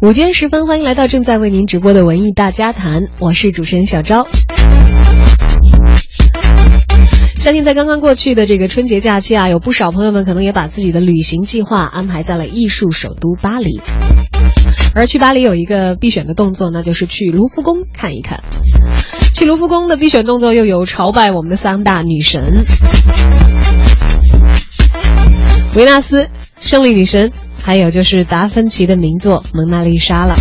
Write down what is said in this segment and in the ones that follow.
午间时分，欢迎来到正在为您直播的文艺大家谈，我是主持人小昭。相信在刚刚过去的这个春节假期啊，有不少朋友们可能也把自己的旅行计划安排在了艺术首都巴黎。而去巴黎有一个必选的动作，那就是去卢浮宫看一看。去卢浮宫的必选动作又有朝拜我们的三大女神：维纳斯、胜利女神。还有就是达芬奇的名作《蒙娜丽莎》了。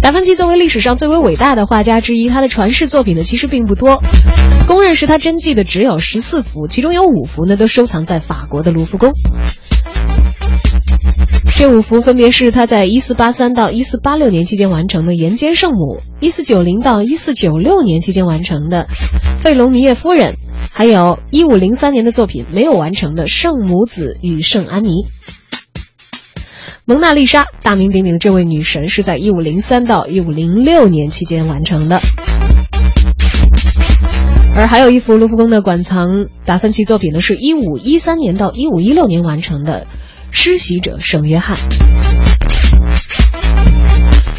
达芬奇作为历史上最为伟大的画家之一，他的传世作品呢其实并不多，公认是他真迹的只有十四幅，其中有五幅呢都收藏在法国的卢浮宫。这五幅分别是他在一四八三到一四八六年期间完成的《岩间圣母》，一四九零到一四九六年期间完成的《费隆尼叶夫人》。还有一五零三年的作品没有完成的《圣母子与圣安妮》。蒙娜丽莎，大名鼎鼎的这位女神是在一五零三到一五零六年期间完成的。而还有一幅卢浮宫的馆藏达芬奇作品呢，是一五一三年到一五一六年完成的《施洗者圣约翰》。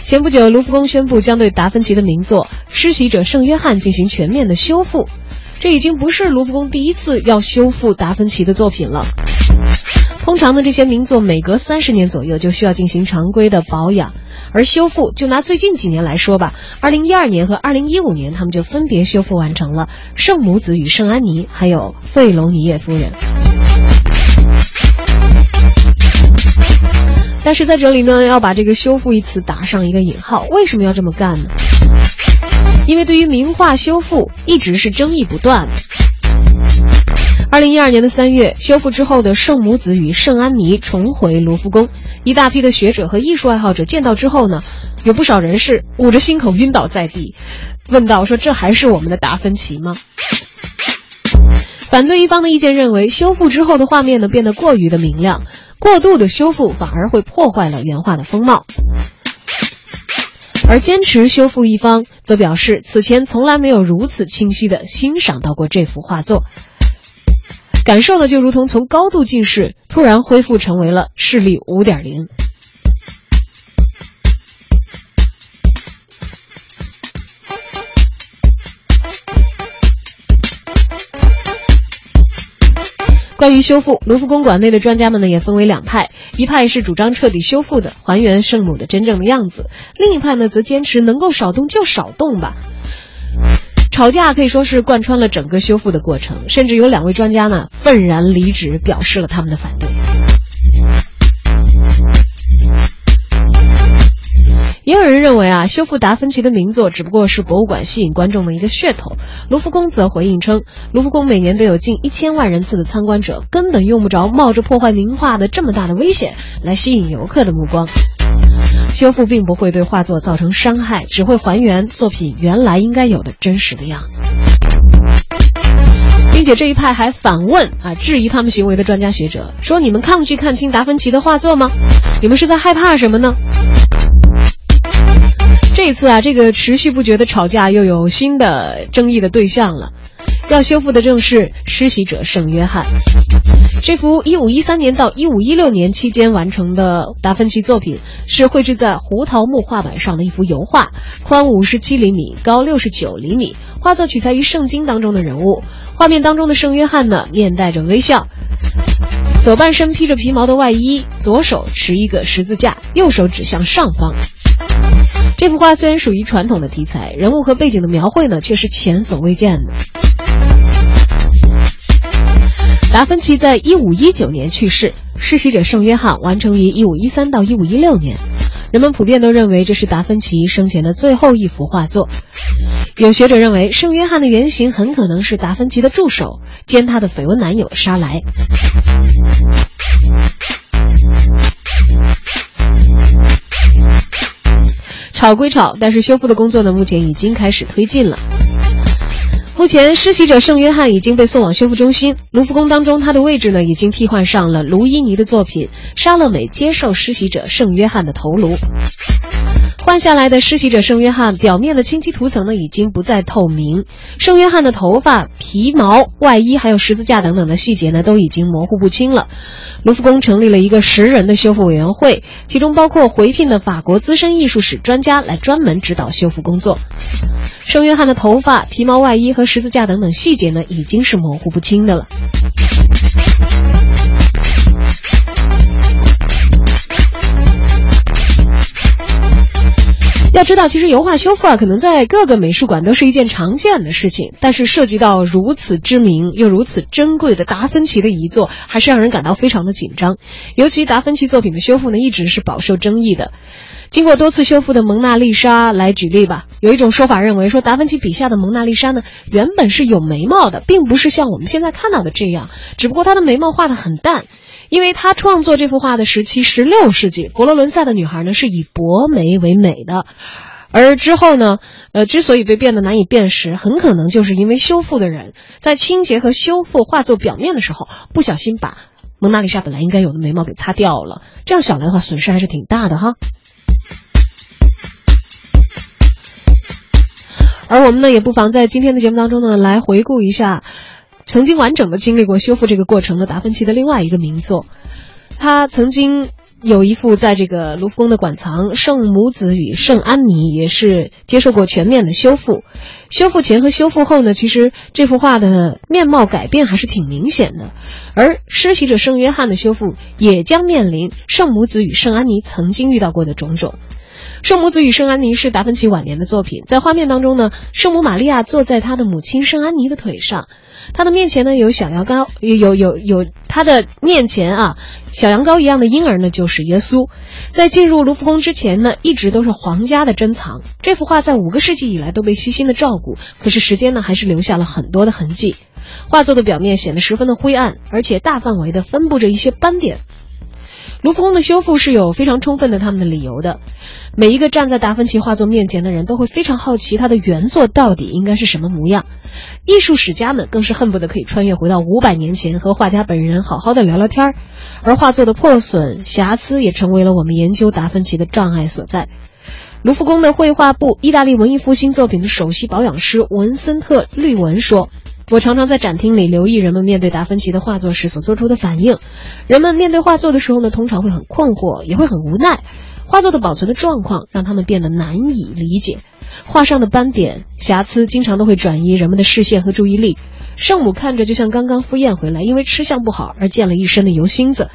前不久，卢浮宫宣布将对达芬奇的名作《施洗者圣约翰》进行全面的修复。这已经不是卢浮宫第一次要修复达芬奇的作品了。通常呢，这些名作每隔三十年左右就需要进行常规的保养，而修复就拿最近几年来说吧，二零一二年和二零一五年，他们就分别修复完成了《圣母子与圣安妮》还有《费隆尼叶夫人》。但是在这里呢，要把这个“修复”一词打上一个引号，为什么要这么干呢？因为对于名画修复一直是争议不断。二零一二年的三月，修复之后的《圣母子与圣安妮》重回卢浮宫，一大批的学者和艺术爱好者见到之后呢，有不少人是捂着心口晕倒在地，问道：“说这还是我们的达芬奇吗？”反对一方的意见认为，修复之后的画面呢变得过于的明亮，过度的修复反而会破坏了原画的风貌。而坚持修复一方则表示，此前从来没有如此清晰地欣赏到过这幅画作，感受的就如同从高度近视突然恢复成为了视力五点零。关于修复，卢浮宫馆内的专家们呢也分为两派，一派是主张彻底修复的，还原圣母的真正的样子；另一派呢则坚持能够少动就少动吧。吵架可以说是贯穿了整个修复的过程，甚至有两位专家呢愤然离职，表示了他们的反对。也有人认为啊，修复达芬奇的名作只不过是博物馆吸引观众的一个噱头。卢浮宫则回应称，卢浮宫每年都有近一千万人次的参观者，根本用不着冒着破坏名画的这么大的危险来吸引游客的目光。修复并不会对画作造成伤害，只会还原作品原来应该有的真实的样子。并且这一派还反问啊，质疑他们行为的专家学者说：“你们抗拒看清达芬奇的画作吗？你们是在害怕什么呢？”这次啊，这个持续不绝的吵架又有新的争议的对象了。要修复的正是施洗者圣约翰。这幅一五一三年到一五一六年期间完成的达芬奇作品，是绘制在胡桃木画板上的一幅油画，宽五十七厘米，高六十九厘米。画作取材于圣经当中的人物。画面当中的圣约翰呢，面带着微笑，左半身披着皮毛的外衣，左手持一个十字架，右手指向上方。这幅画虽然属于传统的题材，人物和背景的描绘呢却是前所未见的。达芬奇在一五一九年去世，施洗者圣约翰完成于一五一三到一五一六年，人们普遍都认为这是达芬奇生前的最后一幅画作。有学者认为，圣约翰的原型很可能是达芬奇的助手兼他的绯闻男友沙莱。吵归吵，但是修复的工作呢，目前已经开始推进了。目前，施洗者圣约翰已经被送往修复中心。卢浮宫当中，他的位置呢，已经替换上了卢伊尼的作品《莎乐美接受施洗者圣约翰的头颅》。换下来的施洗者圣约翰表面的清漆涂层呢，已经不再透明。圣约翰的头发、皮毛、外衣还有十字架等等的细节呢，都已经模糊不清了。卢浮宫成立了一个十人的修复委员会，其中包括回聘的法国资深艺术史专家来专门指导修复工作。圣约翰的头发、皮毛外衣和十字架等等细节呢，已经是模糊不清的了。要知道，其实油画修复啊，可能在各个美术馆都是一件常见的事情。但是涉及到如此知名又如此珍贵的达芬奇的遗作，还是让人感到非常的紧张。尤其达芬奇作品的修复呢，一直是饱受争议的。经过多次修复的蒙娜丽莎来举例吧，有一种说法认为说，达芬奇笔下的蒙娜丽莎呢，原本是有眉毛的，并不是像我们现在看到的这样，只不过她的眉毛画的很淡。因为他创作这幅画的时期，十六世纪，佛罗伦萨的女孩呢是以薄眉为美的，而之后呢，呃，之所以被变得难以辨识，很可能就是因为修复的人在清洁和修复画作表面的时候，不小心把蒙娜丽莎本来应该有的眉毛给擦掉了，这样想来的话，损失还是挺大的哈。而我们呢，也不妨在今天的节目当中呢，来回顾一下。曾经完整的经历过修复这个过程的达芬奇的另外一个名作，他曾经有一幅在这个卢浮宫的馆藏《圣母子与圣安妮》，也是接受过全面的修复。修复前和修复后呢，其实这幅画的面貌改变还是挺明显的。而施洗者圣约翰的修复也将面临圣母子与圣安妮曾经遇到过的种种。圣母子与圣安妮是达芬奇晚年的作品，在画面当中呢，圣母玛利亚坐在她的母亲圣安妮的腿上。他的面前呢有小羊羔，有有有有他的面前啊，小羊羔一样的婴儿呢就是耶稣。在进入卢浮宫之前呢，一直都是皇家的珍藏。这幅画在五个世纪以来都被悉心的照顾，可是时间呢还是留下了很多的痕迹。画作的表面显得十分的灰暗，而且大范围的分布着一些斑点。卢浮宫的修复是有非常充分的他们的理由的。每一个站在达芬奇画作面前的人都会非常好奇他的原作到底应该是什么模样。艺术史家们更是恨不得可以穿越回到五百年前，和画家本人好好的聊聊天儿。而画作的破损瑕疵也成为了我们研究达芬奇的障碍所在。卢浮宫的绘画部意大利文艺复兴作品的首席保养师文森特·绿文说。我常常在展厅里留意人们面对达芬奇的画作时所做出的反应。人们面对画作的时候呢，通常会很困惑，也会很无奈。画作的保存的状况让他们变得难以理解。画上的斑点、瑕疵经常都会转移人们的视线和注意力。圣母看着就像刚刚赴宴回来，因为吃相不好而溅了一身的油星子，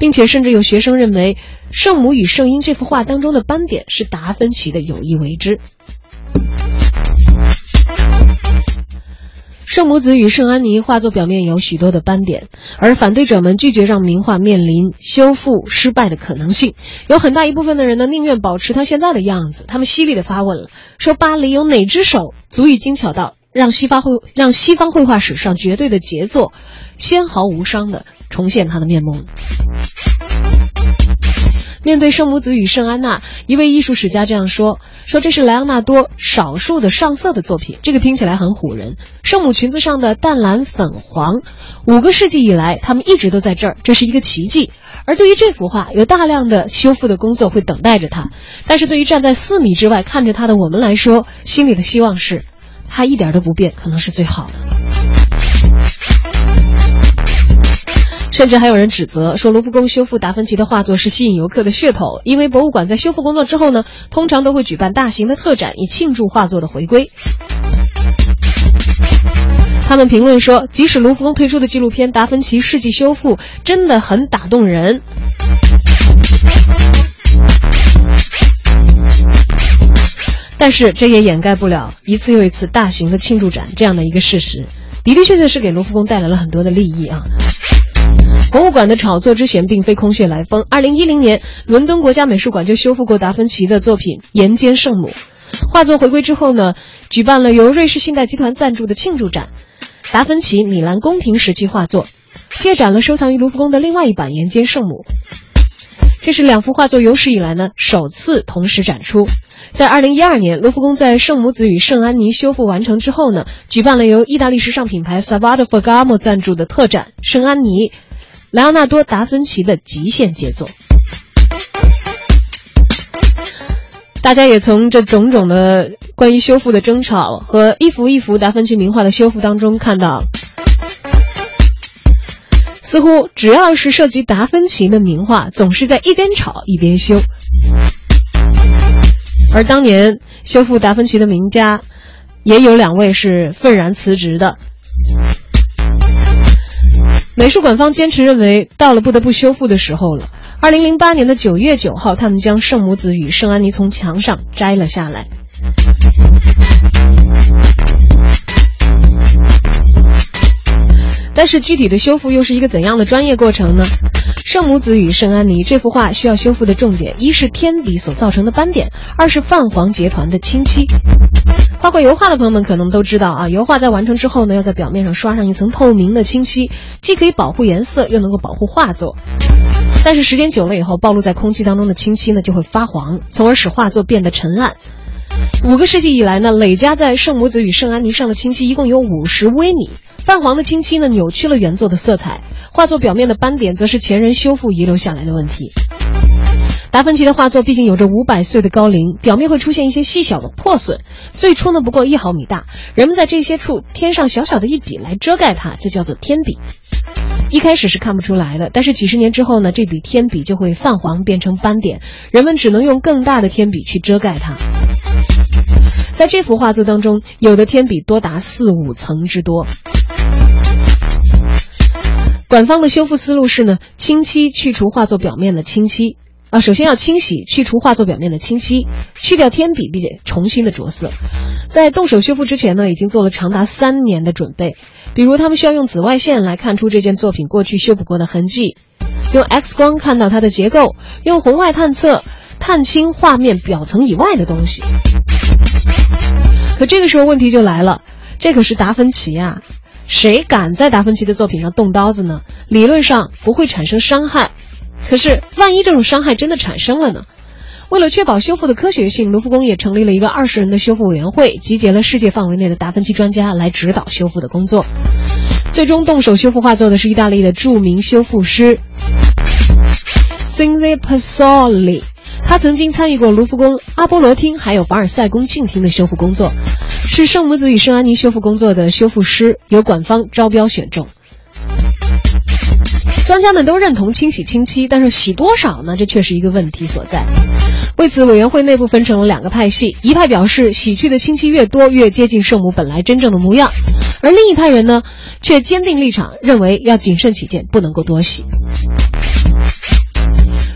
并且甚至有学生认为，《圣母与圣婴》这幅画当中的斑点是达芬奇的有意为之。圣母子与圣安妮画作表面有许多的斑点，而反对者们拒绝让名画面临修复失败的可能性。有很大一部分的人呢，宁愿保持它现在的样子。他们犀利的发问了：说巴黎有哪只手足以精巧到让西方绘让西方绘画史上绝对的杰作，纤毫无伤的重现它的面目？面对圣母子与圣安娜，一位艺术史家这样说：“说这是莱昂纳多少数的上色的作品，这个听起来很唬人。圣母裙子上的淡蓝粉黄，五个世纪以来他们一直都在这儿，这是一个奇迹。而对于这幅画，有大量的修复的工作会等待着它。但是对于站在四米之外看着它的我们来说，心里的希望是，它一点都不变，可能是最好的。”甚至还有人指责说，卢浮宫修复达芬奇的画作是吸引游客的噱头，因为博物馆在修复工作之后呢，通常都会举办大型的特展，以庆祝画作的回归。他们评论说，即使卢浮宫推出的纪录片《达芬奇世纪修复》真的很打动人，但是这也掩盖不了一次又一次大型的庆祝展这样的一个事实，的的确确是给卢浮宫带来了很多的利益啊。博物馆的炒作之嫌并非空穴来风。二零一零年，伦敦国家美术馆就修复过达芬奇的作品《岩间圣母》。画作回归之后呢，举办了由瑞士信贷集团赞助的庆祝展，《达芬奇米兰宫廷时期画作》，借展了收藏于卢浮宫的另外一版《岩间圣母》。这是两幅画作有史以来呢首次同时展出。在二零一二年，卢浮宫在圣母子与圣安妮修复完成之后呢，举办了由意大利时尚品牌 Salvatore Ferragamo 赞助的特展《圣安妮》。莱昂纳多·达芬奇的极限杰作。大家也从这种种的关于修复的争吵和一幅一幅达芬奇名画的修复当中看到，似乎只要是涉及达芬奇的名画，总是在一边吵一边修。而当年修复达芬奇的名家，也有两位是愤然辞职的。美术馆方坚持认为，到了不得不修复的时候了。二零零八年的九月九号，他们将圣母子与圣安妮从墙上摘了下来。但是具体的修复又是一个怎样的专业过程呢？圣母子与圣安妮这幅画需要修复的重点，一是天笔所造成的斑点，二是泛黄结团的清漆。画过油画的朋友们可能都知道啊，油画在完成之后呢，要在表面上刷上一层透明的清漆，既可以保护颜色，又能够保护画作。但是时间久了以后，暴露在空气当中的清漆呢就会发黄，从而使画作变得沉烂。五个世纪以来呢，累加在圣母子与圣安妮上的清漆一共有五十微米。泛黄的清漆呢，扭曲了原作的色彩，画作表面的斑点则是前人修复遗留下来的问题。达芬奇的画作毕竟有着五百岁的高龄，表面会出现一些细小的破损，最初呢不过一毫米大，人们在这些处添上小小的一笔来遮盖它，就叫做天笔。一开始是看不出来的，但是几十年之后呢，这笔天笔就会泛黄变成斑点，人们只能用更大的天笔去遮盖它。在这幅画作当中，有的天笔多达四五层之多。馆方的修复思路是呢，清漆去除画作表面的清漆啊，首先要清洗去除画作表面的清漆，去掉天笔，并且重新的着色。在动手修复之前呢，已经做了长达三年的准备，比如他们需要用紫外线来看出这件作品过去修补过的痕迹，用 X 光看到它的结构，用红外探测探清画面表层以外的东西。可这个时候问题就来了，这可是达芬奇啊。谁敢在达芬奇的作品上动刀子呢？理论上不会产生伤害，可是万一这种伤害真的产生了呢？为了确保修复的科学性，卢浮宫也成立了一个二十人的修复委员会，集结了世界范围内的达芬奇专家来指导修复的工作。最终动手修复画作的是意大利的著名修复师 Cinzia Pasoli。他曾经参与过卢浮宫、阿波罗厅还有凡尔赛宫静厅的修复工作，是圣母子与圣安妮修复工作的修复师，由馆方招标选中。专家们都认同清洗清漆，但是洗多少呢？这却是一个问题所在。为此，委员会内部分成了两个派系，一派表示洗去的清漆越多，越接近圣母本来真正的模样，而另一派人呢，却坚定立场，认为要谨慎起见，不能够多洗。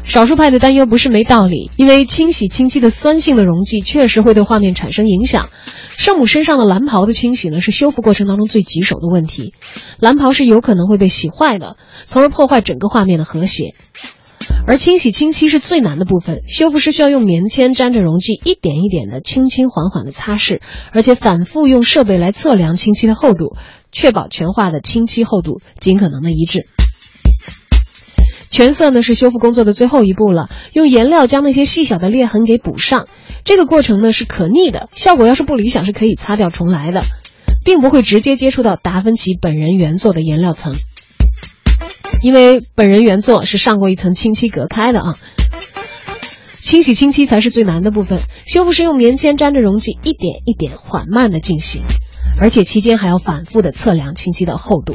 少数派的担忧不是没道理，因为清洗清漆的酸性的溶剂确实会对画面产生影响。圣母身上的蓝袍的清洗呢，是修复过程当中最棘手的问题，蓝袍是有可能会被洗坏的，从而破坏整个画面的和谐。而清洗清漆是最难的部分，修复师需要用棉签沾着溶剂，一点一点的轻轻缓缓的擦拭，而且反复用设备来测量清漆的厚度，确保全画的清漆厚度尽可能的一致。全色呢是修复工作的最后一步了，用颜料将那些细小的裂痕给补上。这个过程呢是可逆的，效果要是不理想是可以擦掉重来的，并不会直接接触到达芬奇本人原作的颜料层，因为本人原作是上过一层清漆隔开的啊。清洗清漆才是最难的部分，修复师用棉签沾着溶剂，一点一点缓慢的进行，而且期间还要反复的测量清漆的厚度。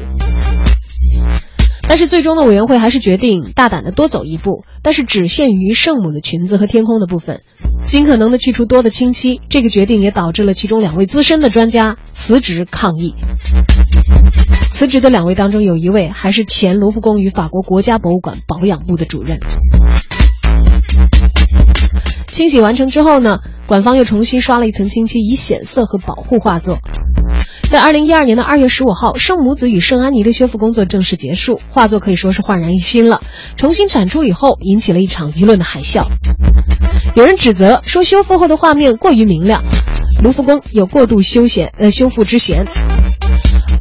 但是最终的委员会还是决定大胆的多走一步，但是只限于圣母的裙子和天空的部分，尽可能的去除多的清漆。这个决定也导致了其中两位资深的专家辞职抗议。辞职的两位当中，有一位还是前卢浮宫与法国国家博物馆保养部的主任。清洗完成之后呢，馆方又重新刷了一层清漆，以显色和保护画作。在二零一二年的二月十五号，圣母子与圣安妮的修复工作正式结束，画作可以说是焕然一新了。重新展出以后，引起了一场舆论的海啸。有人指责说，修复后的画面过于明亮，卢浮宫有过度休闲呃修复之嫌。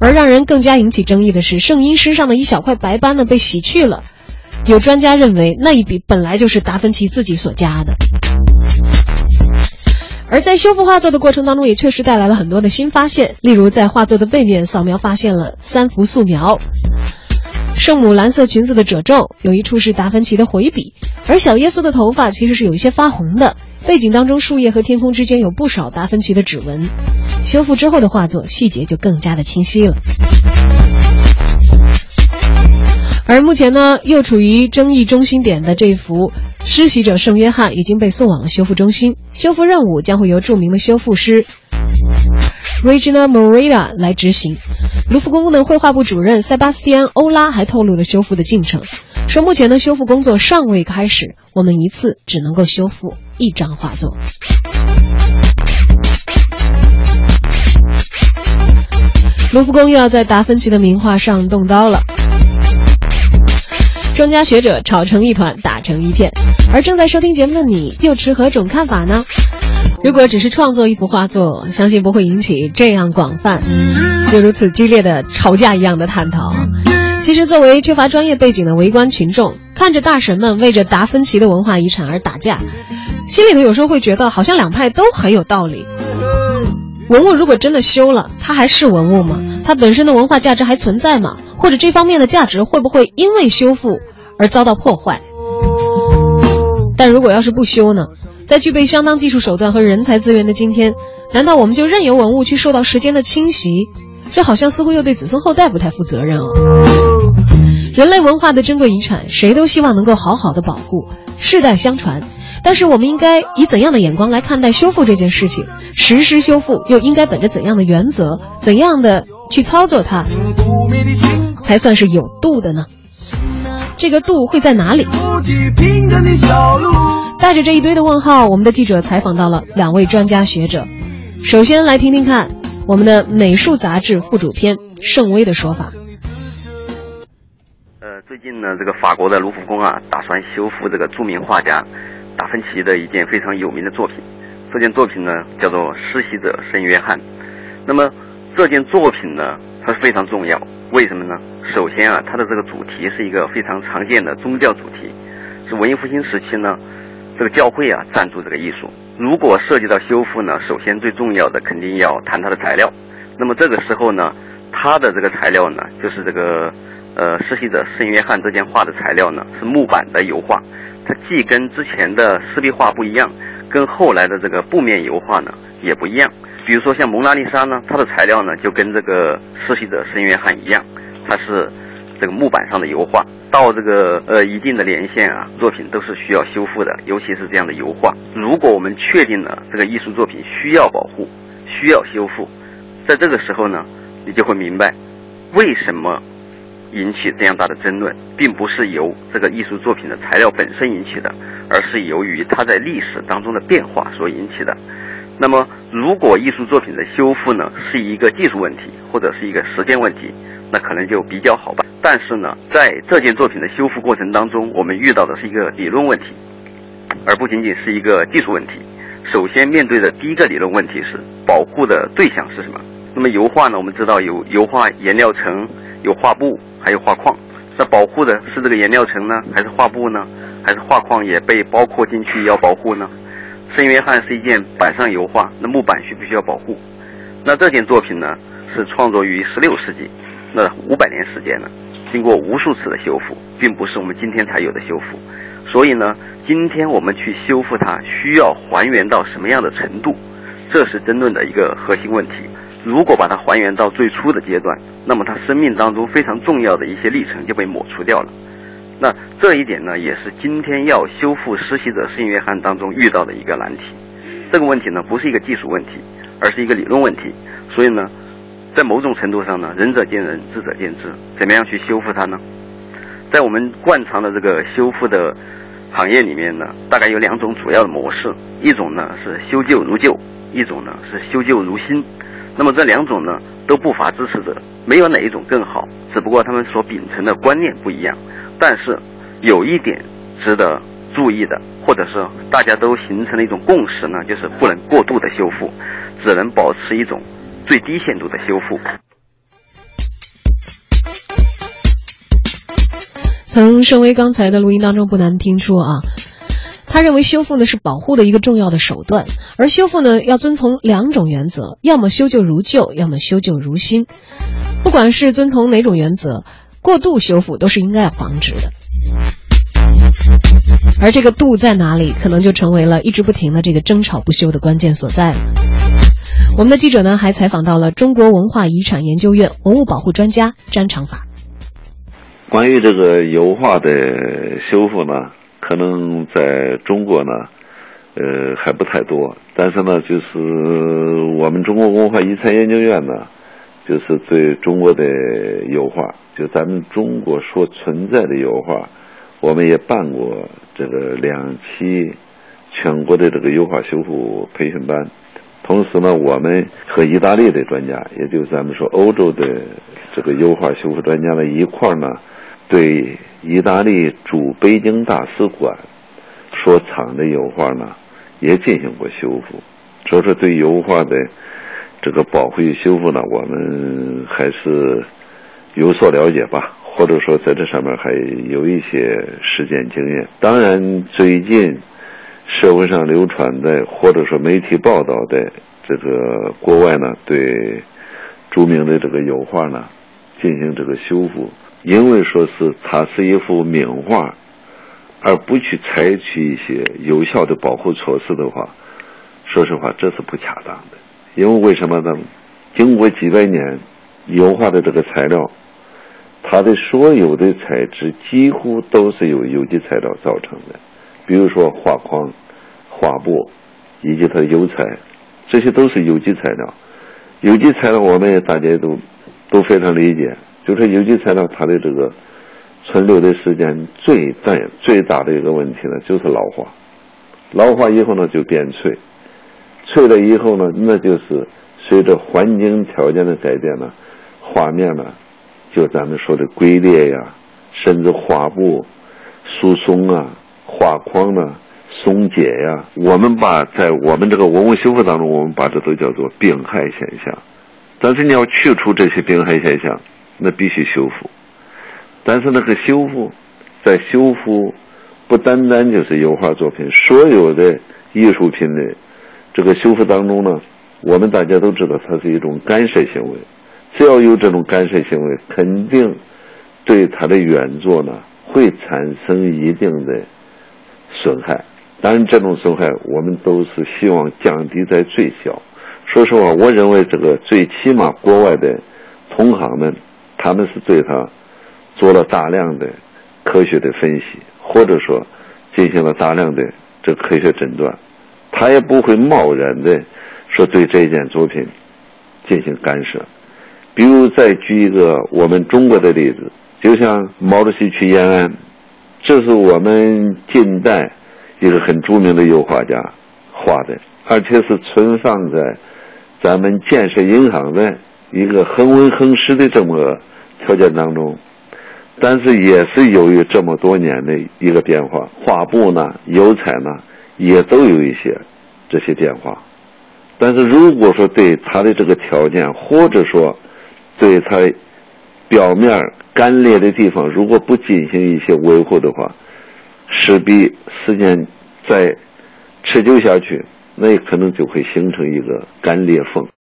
而让人更加引起争议的是，圣婴身上的一小块白斑呢被洗去了。有专家认为，那一笔本来就是达芬奇自己所加的。而在修复画作的过程当中，也确实带来了很多的新发现。例如，在画作的背面扫描发现了三幅素描：圣母蓝色裙子的褶皱，有一处是达芬奇的回笔；而小耶稣的头发其实是有一些发红的，背景当中树叶和天空之间有不少达芬奇的指纹。修复之后的画作细节就更加的清晰了。而目前呢，又处于争议中心点的这幅施洗者圣约翰已经被送往了修复中心，修复任务将会由著名的修复师 Regina Morita 来执行。卢浮宫的绘画部主任塞巴斯蒂安·欧拉还透露了修复的进程，说目前的修复工作尚未开始，我们一次只能够修复一张画作。卢浮宫又要在达芬奇的名画上动刀了。专家学者吵成一团，打成一片，而正在收听节目的你又持何种看法呢？如果只是创作一幅画作，相信不会引起这样广泛、又如此激烈的吵架一样的探讨。其实，作为缺乏专业背景的围观群众，看着大神们为着达芬奇的文化遗产而打架，心里头有时候会觉得，好像两派都很有道理。文物如果真的修了，它还是文物吗？它本身的文化价值还存在吗？或者这方面的价值会不会因为修复而遭到破坏？但如果要是不修呢？在具备相当技术手段和人才资源的今天，难道我们就任由文物去受到时间的侵袭？这好像似乎又对子孙后代不太负责任哦。人类文化的珍贵遗产，谁都希望能够好好的保护，世代相传。但是我们应该以怎样的眼光来看待修复这件事情？实施修复又应该本着怎样的原则？怎样的去操作它，才算是有度的呢？这个度会在哪里？带着这一堆的问号，我们的记者采访到了两位专家学者。首先来听听看我们的美术杂志副主编盛威的说法。最近呢，这个法国的卢浮宫啊，打算修复这个著名画家。达芬奇的一件非常有名的作品，这件作品呢叫做《施洗者圣约翰》。那么这件作品呢，它非常重要，为什么呢？首先啊，它的这个主题是一个非常常见的宗教主题，是文艺复兴时期呢，这个教会啊赞助这个艺术。如果涉及到修复呢，首先最重要的肯定要谈它的材料。那么这个时候呢，它的这个材料呢，就是这个呃《施洗者圣约翰》这件画的材料呢，是木板的油画。它既跟之前的湿壁画不一样，跟后来的这个布面油画呢也不一样。比如说像蒙娜丽莎呢，它的材料呢就跟这个施洗者圣约翰一样，它是这个木板上的油画。到这个呃一定的年限啊，作品都是需要修复的，尤其是这样的油画。如果我们确定了这个艺术作品需要保护、需要修复，在这个时候呢，你就会明白为什么。引起这样大的争论，并不是由这个艺术作品的材料本身引起的，而是由于它在历史当中的变化所引起的。那么，如果艺术作品的修复呢是一个技术问题或者是一个时间问题，那可能就比较好办。但是呢，在这件作品的修复过程当中，我们遇到的是一个理论问题，而不仅仅是一个技术问题。首先面对的第一个理论问题是保护的对象是什么？那么油画呢？我们知道有油画颜料层，有画布。还有画框，那保护的是这个颜料层呢，还是画布呢，还是画框也被包括进去要保护呢？圣约翰是一件板上油画，那木板需不需要保护？那这件作品呢，是创作于十六世纪，那五百年时间呢，经过无数次的修复，并不是我们今天才有的修复。所以呢，今天我们去修复它，需要还原到什么样的程度？这是争论的一个核心问题。如果把它还原到最初的阶段，那么他生命当中非常重要的一些历程就被抹除掉了。那这一点呢，也是今天要修复《实习者圣约翰》当中遇到的一个难题。这个问题呢，不是一个技术问题，而是一个理论问题。所以呢，在某种程度上呢，仁者见仁，智者见智。怎么样去修复它呢？在我们惯常的这个修复的行业里面呢，大概有两种主要的模式：一种呢是修旧如旧，一种呢是修旧如新。那么这两种呢都不乏支持者，没有哪一种更好，只不过他们所秉承的观念不一样。但是有一点值得注意的，或者是大家都形成了一种共识呢，就是不能过度的修复，只能保持一种最低限度的修复。从盛威刚才的录音当中不难听出啊。他认为修复呢是保护的一个重要的手段，而修复呢要遵从两种原则：要么修旧如旧，要么修旧如新。不管是遵从哪种原则，过度修复都是应该要防止的。而这个度在哪里，可能就成为了一直不停的这个争吵不休的关键所在了。我们的记者呢，还采访到了中国文化遗产研究院文物保护专家詹长法。关于这个油画的修复呢，可能在中国呢，呃还不太多。但是呢，就是我们中国文化遗产研究院呢，就是对中国的油画，就咱们中国所存在的油画，我们也办过这个两期全国的这个油画修复培训班。同时呢，我们和意大利的专家，也就是咱们说欧洲的这个油画修复专家呢一块呢。对意大利驻北京大使馆所藏的油画呢，也进行过修复。所以说，对油画的这个保护与修复呢，我们还是有所了解吧，或者说在这上面还有一些实践经验。当然，最近社会上流传的或者说媒体报道的这个国外呢，对著名的这个油画呢进行这个修复。因为说是它是一幅名画，而不去采取一些有效的保护措施的话，说实话这是不恰当的。因为为什么呢？经过几百年油画的这个材料，它的所有的材质几乎都是由有机材料造成的，比如说画框、画布以及它的油彩，这些都是有机材料。有机材料我们也大家都都非常理解。就是有机材料，它的这个存留的时间最大最大的一个问题呢，就是老化。老化以后呢，就变脆，脆了以后呢，那就是随着环境条件的改变呢，画面呢，就咱们说的龟裂呀，甚至画布疏松啊，画框呢松解呀。我们把在我们这个文物修复当中，我们把这都叫做病害现象。但是你要去除这些病害现象。那必须修复，但是那个修复，在修复不单单就是油画作品，所有的艺术品的这个修复当中呢，我们大家都知道它是一种干涉行为，只要有这种干涉行为，肯定对它的原作呢会产生一定的损害。当然，这种损害我们都是希望降低在最小。说实话，我认为这个最起码国外的同行们。他们是对他做了大量的科学的分析，或者说进行了大量的这科学诊断，他也不会贸然的说对这件作品进行干涉。比如再举一个我们中国的例子，就像毛主席去延安，这是我们近代一个很著名的油画家画的，而且是存放在咱们建设银行的一个恒温恒湿的这么。条件当中，但是也是由于这么多年的一个变化，画布呢、油彩呢，也都有一些这些变化。但是如果说对它的这个条件，或者说对它表面干裂的地方，如果不进行一些维护的话，势必时间再持久下去，那也可能就会形成一个干裂缝。